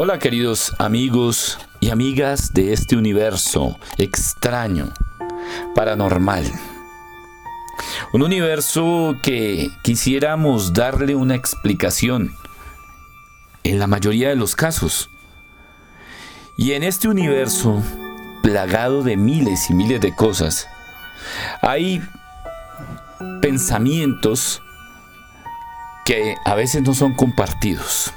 Hola queridos amigos y amigas de este universo extraño, paranormal. Un universo que quisiéramos darle una explicación en la mayoría de los casos. Y en este universo, plagado de miles y miles de cosas, hay pensamientos que a veces no son compartidos.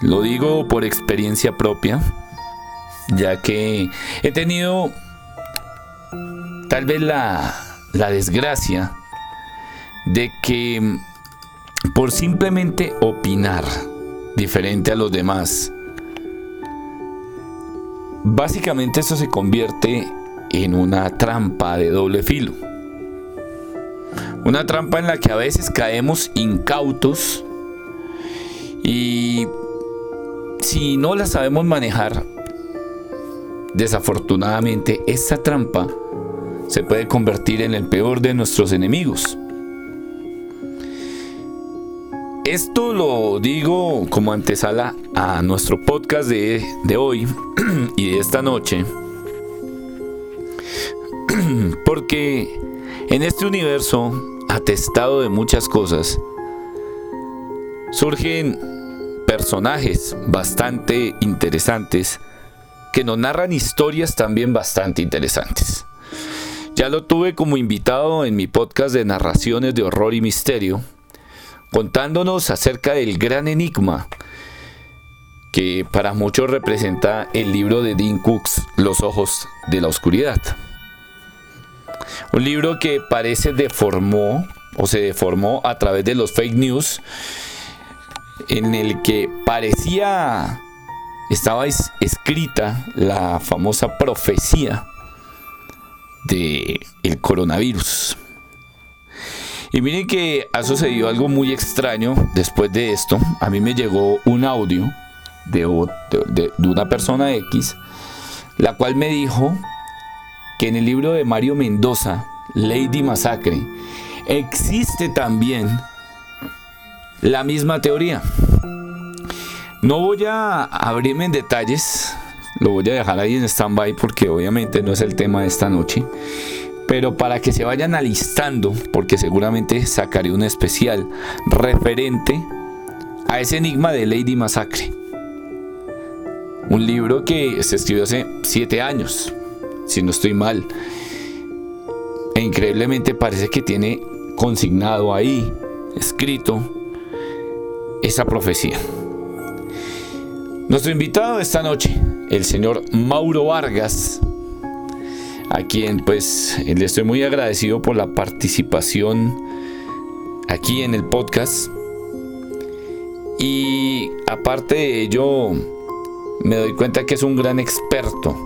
Lo digo por experiencia propia, ya que he tenido tal vez la, desgracia de que por simplemente opinar diferente a los demás, básicamente eso se convierte en una trampa de doble filo. Una trampa en la que a veces caemos incautos y si no la sabemos manejar, desafortunadamente esta trampa se puede convertir en el peor de nuestros enemigos. Esto lo digo como antesala a nuestro podcast de, de hoy y de esta noche, porque en este universo atestado de muchas cosas, surgen personajes bastante interesantes que nos narran historias también bastante interesantes. Ya lo tuve como invitado en mi podcast de narraciones de horror y misterio, contándonos acerca del gran enigma que para muchos representa el libro de Dean Cooks, Los ojos de la oscuridad. Un libro que parece deformó o se deformó a través de los fake news en el que parecía estaba escrita la famosa profecía de el coronavirus. Y miren que ha sucedido algo muy extraño después de esto. A mí me llegó un audio de, de, de una persona X, la cual me dijo que en el libro de Mario Mendoza, Lady Masacre, existe también la misma teoría. No voy a abrirme en detalles, lo voy a dejar ahí en stand-by porque obviamente no es el tema de esta noche. Pero para que se vayan alistando, porque seguramente sacaré un especial referente a ese enigma de Lady Masacre. Un libro que se escribió hace siete años, si no estoy mal. E increíblemente parece que tiene consignado ahí, escrito, esa profecía. Nuestro invitado esta noche, el señor Mauro Vargas, a quien pues le estoy muy agradecido por la participación aquí en el podcast. Y aparte de ello, me doy cuenta que es un gran experto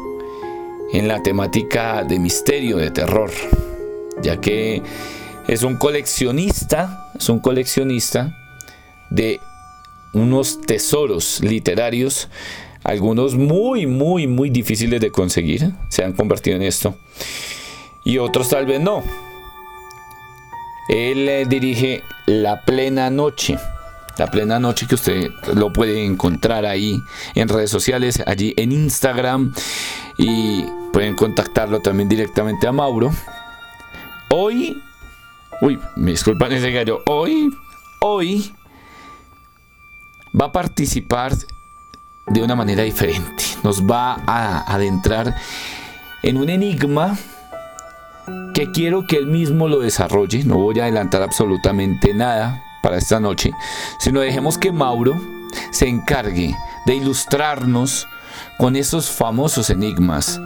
en la temática de misterio, de terror, ya que es un coleccionista, es un coleccionista de unos tesoros literarios, algunos muy, muy, muy difíciles de conseguir, se han convertido en esto, y otros tal vez no. Él eh, dirige La Plena Noche. La Plena Noche que usted lo puede encontrar ahí en redes sociales, allí en Instagram y pueden contactarlo también directamente a Mauro. Hoy, uy, me disculpan ese gallo, hoy, hoy va a participar de una manera diferente. Nos va a adentrar en un enigma que quiero que él mismo lo desarrolle. No voy a adelantar absolutamente nada para esta noche, sino dejemos que Mauro se encargue de ilustrarnos con esos famosos enigmas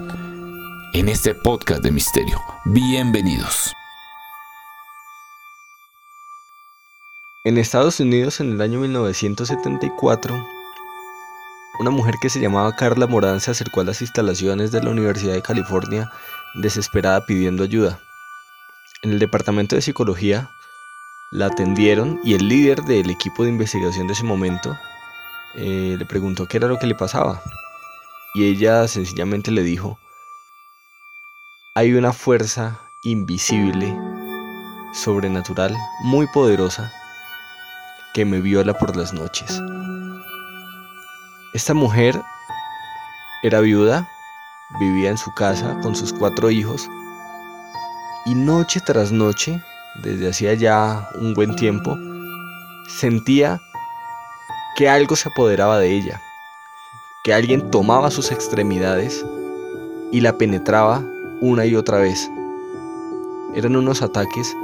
en este podcast de misterio. Bienvenidos. En Estados Unidos, en el año 1974, una mujer que se llamaba Carla Morán se acercó a las instalaciones de la Universidad de California desesperada pidiendo ayuda. En el departamento de psicología la atendieron y el líder del equipo de investigación de ese momento eh, le preguntó qué era lo que le pasaba. Y ella sencillamente le dijo, hay una fuerza invisible, sobrenatural, muy poderosa, que me viola por las noches. Esta mujer era viuda, vivía en su casa con sus cuatro hijos y noche tras noche, desde hacía ya un buen tiempo, sentía que algo se apoderaba de ella, que alguien tomaba sus extremidades y la penetraba una y otra vez. Eran unos ataques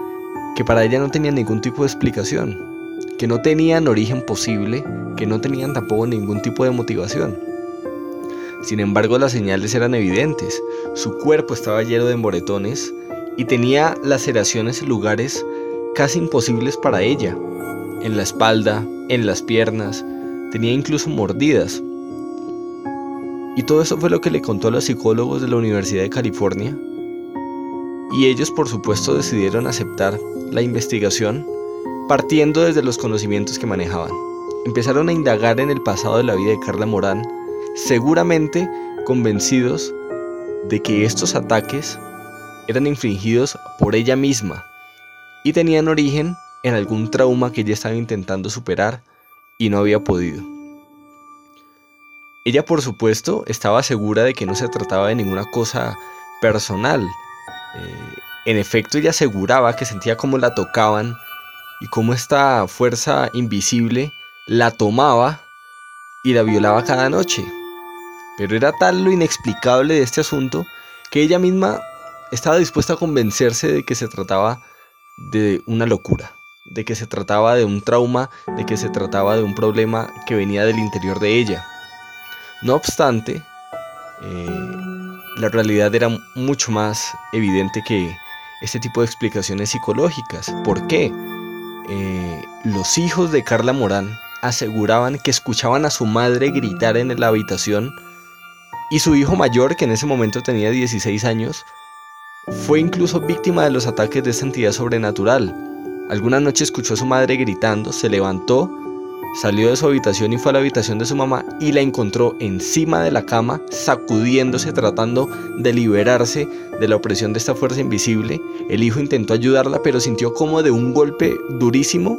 que para ella no tenían ningún tipo de explicación, que no tenían origen posible, que no tenían tampoco ningún tipo de motivación. Sin embargo, las señales eran evidentes. Su cuerpo estaba lleno de moretones y tenía laceraciones en lugares casi imposibles para ella. En la espalda, en las piernas, tenía incluso mordidas. Y todo eso fue lo que le contó a los psicólogos de la Universidad de California. Y ellos por supuesto decidieron aceptar la investigación partiendo desde los conocimientos que manejaban. Empezaron a indagar en el pasado de la vida de Carla Morán, seguramente convencidos de que estos ataques eran infligidos por ella misma y tenían origen en algún trauma que ella estaba intentando superar y no había podido. Ella por supuesto estaba segura de que no se trataba de ninguna cosa personal. Eh, en efecto ella aseguraba que sentía como la tocaban y cómo esta fuerza invisible la tomaba y la violaba cada noche. Pero era tal lo inexplicable de este asunto que ella misma estaba dispuesta a convencerse de que se trataba de una locura, de que se trataba de un trauma, de que se trataba de un problema que venía del interior de ella. No obstante, eh, la realidad era mucho más evidente que este tipo de explicaciones psicológicas. ¿Por qué? Eh, los hijos de Carla Morán aseguraban que escuchaban a su madre gritar en la habitación y su hijo mayor, que en ese momento tenía 16 años, fue incluso víctima de los ataques de esta entidad sobrenatural. Alguna noche escuchó a su madre gritando, se levantó, salió de su habitación y fue a la habitación de su mamá y la encontró encima de la cama, sacudiéndose, tratando de liberarse de la opresión de esta fuerza invisible. El hijo intentó ayudarla, pero sintió como de un golpe durísimo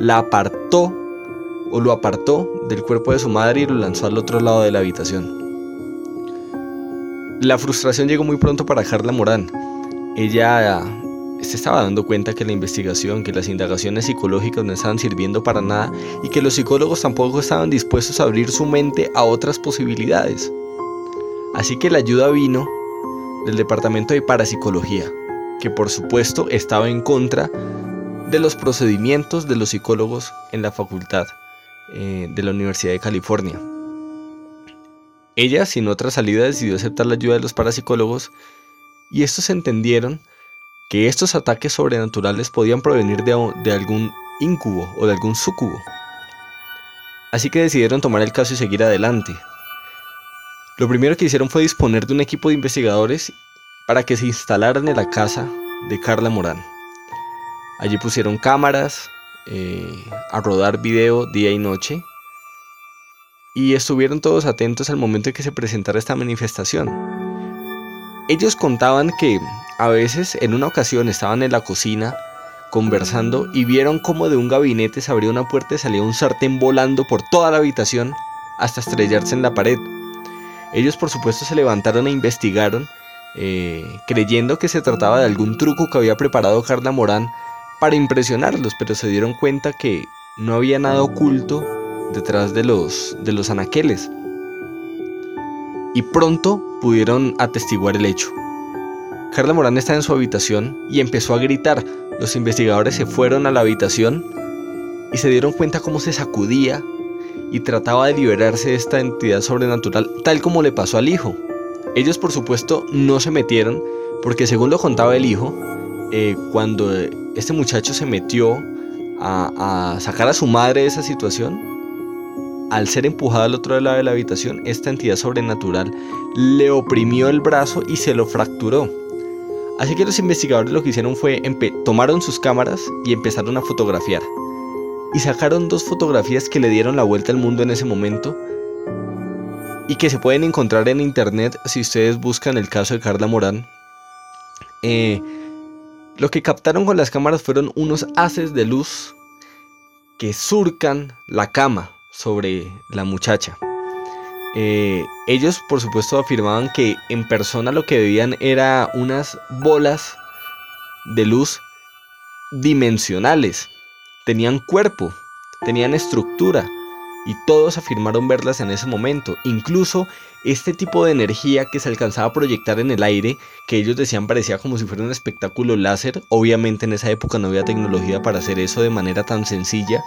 la apartó o lo apartó del cuerpo de su madre y lo lanzó al otro lado de la habitación. La frustración llegó muy pronto para Carla Morán. Ella se estaba dando cuenta que la investigación, que las indagaciones psicológicas no estaban sirviendo para nada y que los psicólogos tampoco estaban dispuestos a abrir su mente a otras posibilidades. Así que la ayuda vino del Departamento de Parapsicología, que por supuesto estaba en contra de los procedimientos de los psicólogos en la facultad eh, de la Universidad de California. Ella, sin otra salida, decidió aceptar la ayuda de los parapsicólogos y estos entendieron que estos ataques sobrenaturales podían provenir de, algún incubo o de algún sucubo. Así que decidieron tomar el caso y seguir adelante. Lo primero que hicieron fue disponer de un equipo de investigadores para que se instalaran en la casa de Carla Morán. Allí pusieron cámaras eh, a rodar video día y noche y estuvieron todos atentos al momento en que se presentara esta manifestación. Ellos contaban que a veces en una ocasión estaban en la cocina conversando y vieron como de un gabinete se abría una puerta y salía un sartén volando por toda la habitación hasta estrellarse en la pared. Ellos por supuesto se levantaron e investigaron, eh, creyendo que se trataba de algún truco que había preparado Carla Morán para impresionarlos, pero se dieron cuenta que no había nada oculto detrás de los, de los anaqueles. Y pronto pudieron atestiguar el hecho. Carla Morán está en su habitación y empezó a gritar. Los investigadores se fueron a la habitación y se dieron cuenta cómo se sacudía y trataba de liberarse de esta entidad sobrenatural, tal como le pasó al hijo. Ellos por supuesto no se metieron porque según lo contaba el hijo, eh, cuando este muchacho se metió a sacar a su madre de esa situación, al ser empujado al otro lado de la habitación, esta entidad sobrenatural le oprimió el brazo y se lo fracturó. Así que los investigadores lo que hicieron fue tomaron sus cámaras y empezaron a fotografiar. Y sacaron dos fotografías que le dieron la vuelta al mundo en ese momento y que se pueden encontrar en internet si ustedes buscan el caso de Carla Morán. Eh, lo que captaron con las cámaras fueron unos haces de luz que surcan la cama sobre la muchacha. eh, ellos por supuesto afirmaban que en persona lo que veían era unas bolas de luz dimensionales. Tenían cuerpo, tenían estructura y todos afirmaron verlas en ese momento. Incluso este tipo de energía que se alcanzaba a proyectar en el aire, que ellos decían parecía como si fuera un espectáculo láser. Obviamente en esa época no había tecnología para hacer eso de manera tan sencilla.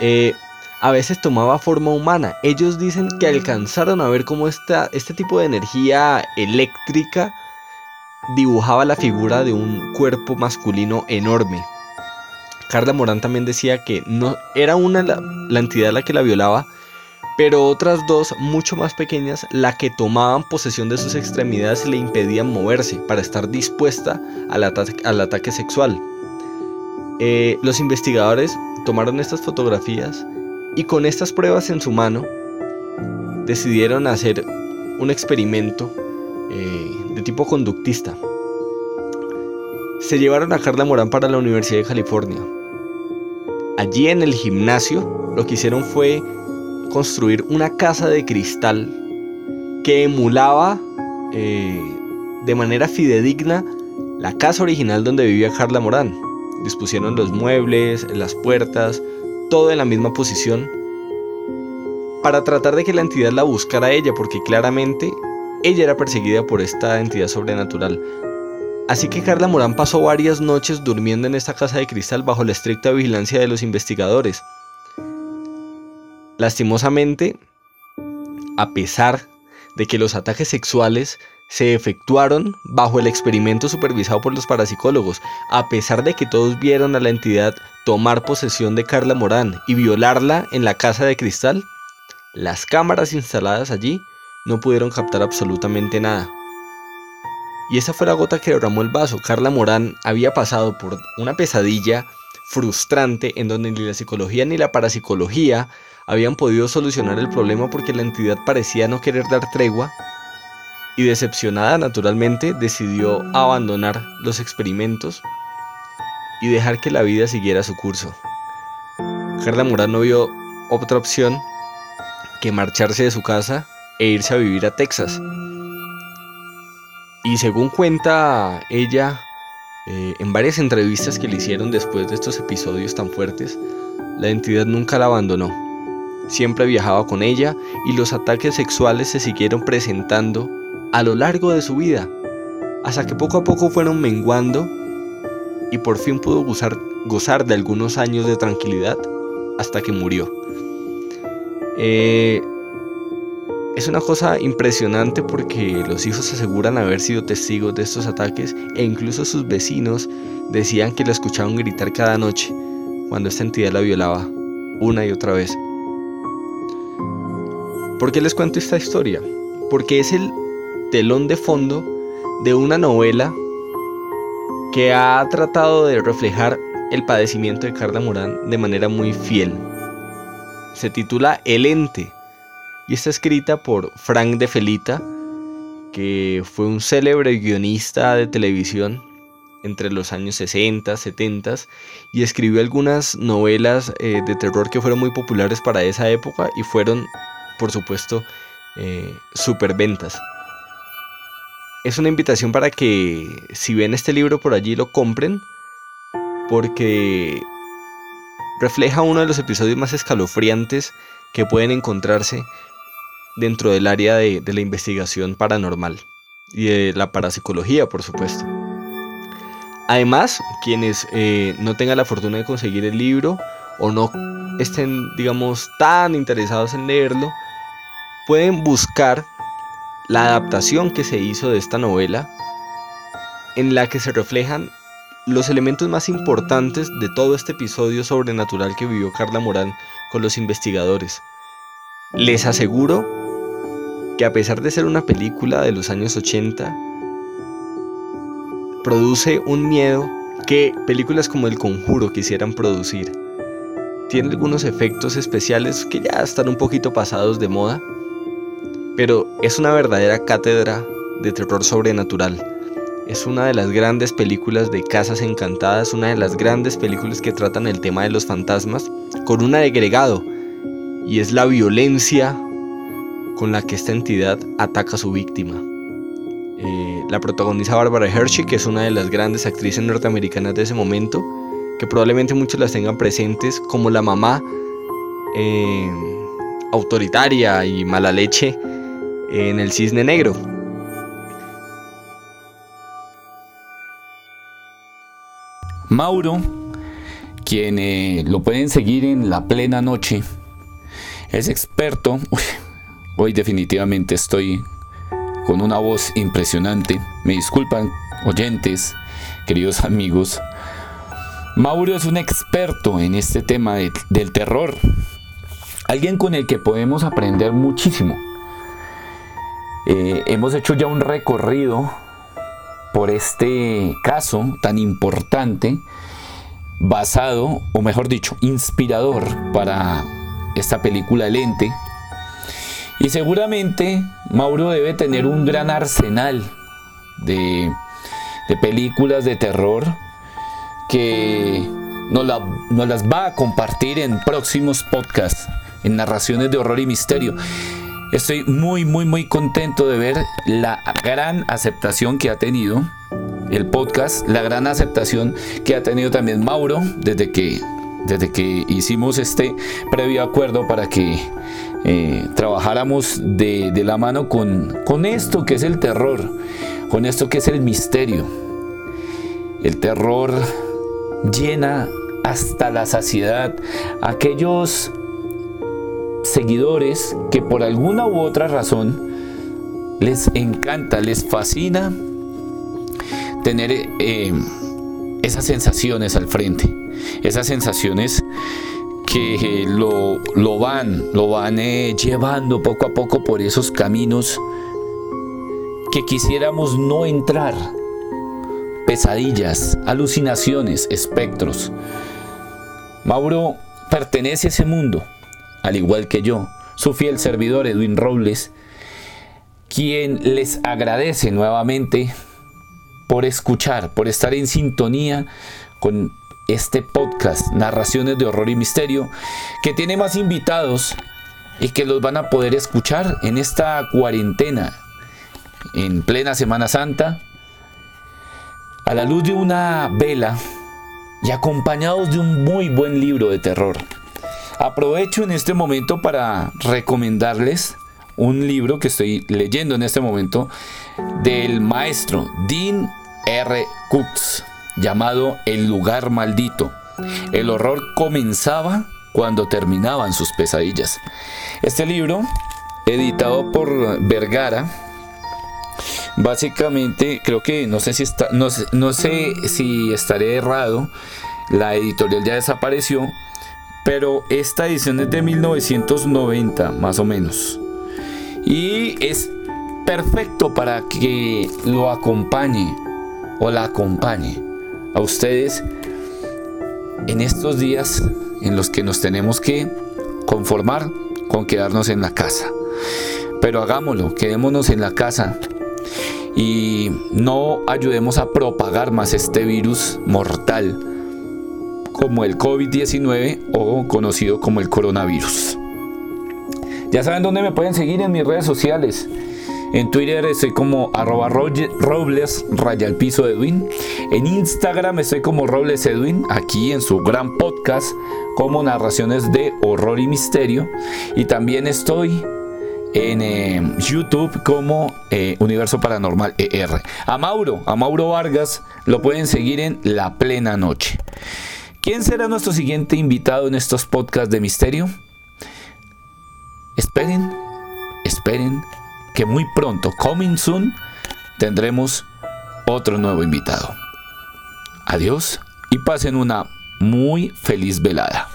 Eh, a veces tomaba forma humana. Ellos dicen que alcanzaron a ver cómo esta, este tipo de energía eléctrica dibujaba la figura de un cuerpo masculino enorme. Carla Morán también decía que no era una la, la entidad la que la violaba, pero otras dos, mucho más pequeñas, la que tomaban posesión de sus extremidades y le impedían moverse para estar dispuesta al, al ataque sexual. Eh, los investigadores tomaron estas fotografías y con estas pruebas en su mano decidieron hacer un experimento eh, de tipo conductista. Se llevaron a Carla Morán para la Universidad de California. Allí en el gimnasio lo que hicieron fue construir una casa de cristal que emulaba eh, de manera fidedigna la casa original donde vivía Carla Morán. Dispusieron los muebles, las puertas, todo en la misma posición para tratar de que la entidad la buscara a ella, porque claramente ella era perseguida por esta entidad sobrenatural. Así que Carla Morán pasó varias noches durmiendo en esta casa de cristal bajo la estricta vigilancia de los investigadores. Lastimosamente, a pesar de que los ataques sexuales se efectuaron bajo el experimento supervisado por los parapsicólogos, a pesar de que todos vieron a la entidad tomar posesión de Carla Morán y violarla en la casa de cristal, las cámaras instaladas allí no pudieron captar absolutamente nada. Y esa fue la gota que derramó el vaso. Carla Morán había pasado por una pesadilla frustrante en donde ni la psicología ni la parapsicología habían podido solucionar el problema porque la entidad parecía no querer dar tregua y decepcionada naturalmente decidió abandonar los experimentos y dejar que la vida siguiera su curso. Carla Morán no vio otra opción que marcharse de su casa e irse a vivir a Texas. Y según cuenta ella, eh, en varias entrevistas que le hicieron después de estos episodios tan fuertes, la entidad nunca la abandonó. Siempre viajaba con ella y los ataques sexuales se siguieron presentando a lo largo de su vida, hasta que poco a poco fueron menguando y por fin pudo gozar, de algunos años de tranquilidad hasta que murió. Eh, es una cosa impresionante porque los hijos aseguran haber sido testigos de estos ataques e incluso sus vecinos decían que la escuchaban gritar cada noche cuando esta entidad la violaba una y otra vez. ¿Por qué les cuento esta historia? Porque es el telón de fondo de una novela que ha tratado de reflejar el padecimiento de Carla Morán de manera muy fiel. Se titula El Ente y está escrita por Frank de Felita, que fue un célebre guionista de televisión entre los años 60, 70 y escribió algunas novelas eh, de terror que fueron muy populares para esa época y fueron, por supuesto, eh, superventas es una invitación para que si ven este libro por allí lo compren porque refleja uno de los episodios más escalofriantes que pueden encontrarse dentro del área de, la investigación paranormal y de la parapsicología, por supuesto. Además, quienes eh, no tengan la fortuna de conseguir el libro o no estén, digamos, tan interesados en leerlo, pueden buscar la adaptación que se hizo de esta novela, en la que se reflejan los elementos más importantes de todo este episodio sobrenatural que vivió Carla Morán con los investigadores. Les aseguro que a pesar de ser una película de los años 80, produce un miedo que películas como El Conjuro quisieran producir. Tiene algunos efectos especiales que ya están un poquito pasados de moda, pero es una verdadera cátedra de terror sobrenatural. Es una de las grandes películas de Casas Encantadas, una de las grandes películas que tratan el tema de los fantasmas, con un agregado, y es la violencia con la que esta entidad ataca a su víctima. Eh, la protagoniza Barbara Hershey, que es una de las grandes actrices norteamericanas de ese momento, que probablemente muchos las tengan presentes como la mamá eh, autoritaria y mala leche en el cisne negro. Mauro, quien eh, lo pueden seguir en la plena noche, es experto. hoy definitivamente estoy con una voz impresionante. Me disculpan, oyentes, queridos amigos. Mauro es un experto en este tema del terror. Alguien con el que podemos aprender muchísimo. Eh, hemos hecho ya un recorrido por este caso tan importante, basado, o mejor dicho, inspirador para esta película El Ente. Y seguramente Mauro debe tener un gran arsenal de, películas de terror que nos, nos las va a compartir en próximos podcasts, en narraciones de horror y misterio. Estoy muy, muy, muy contento de ver la gran aceptación que ha tenido el podcast, la gran aceptación que ha tenido también Mauro desde que, desde que hicimos este previo acuerdo para que eh, trabajáramos de, de, la mano con, con esto que es el terror, con esto que es el misterio. El terror llena hasta la saciedad aquellos seguidores que por alguna u otra razón les encanta, les fascina tener eh, esas sensaciones al frente, esas sensaciones que lo, lo van, lo van eh, llevando poco a poco por esos caminos que quisiéramos no entrar. Pesadillas, alucinaciones, espectros. Mauro pertenece a ese mundo al igual que yo, su fiel servidor Edwin Robles, quien les agradece nuevamente por escuchar, por estar en sintonía con este podcast, Narraciones de Horror y Misterio, que tiene más invitados y que los van a poder escuchar en esta cuarentena, en plena Semana Santa, a la luz de una vela y acompañados de un muy buen libro de terror. Aprovecho en este momento para recomendarles un libro que estoy leyendo en este momento del maestro Dean R. Cooks llamado El lugar maldito. El horror comenzaba cuando terminaban sus pesadillas. Este libro, editado por Vergara, básicamente creo que no sé si no sé si estaré errado. La editorial ya desapareció, pero esta edición es de 1990 más o menos. Y es perfecto para que lo acompañe o la acompañe a ustedes en estos días en los que nos tenemos que conformar con quedarnos en la casa. Pero hagámoslo, quedémonos en la casa y no ayudemos a propagar más este virus mortal como el COVID-19 o conocido como el coronavirus. Ya saben dónde me pueden seguir en mis redes sociales. En Twitter estoy como arroba robles raya. En Instagram estoy como Robles Edwin, aquí en su gran podcast como narraciones de horror y misterio. Y también estoy en eh, YouTube como eh, Universo Paranormal ER. A Mauro, a Mauro Vargas, lo pueden seguir en La Plena Noche. ¿Quién será nuestro siguiente invitado en estos podcasts de misterio? Esperen, esperen que muy pronto, coming soon, tendremos otro nuevo invitado. Adiós y pasen una muy feliz velada.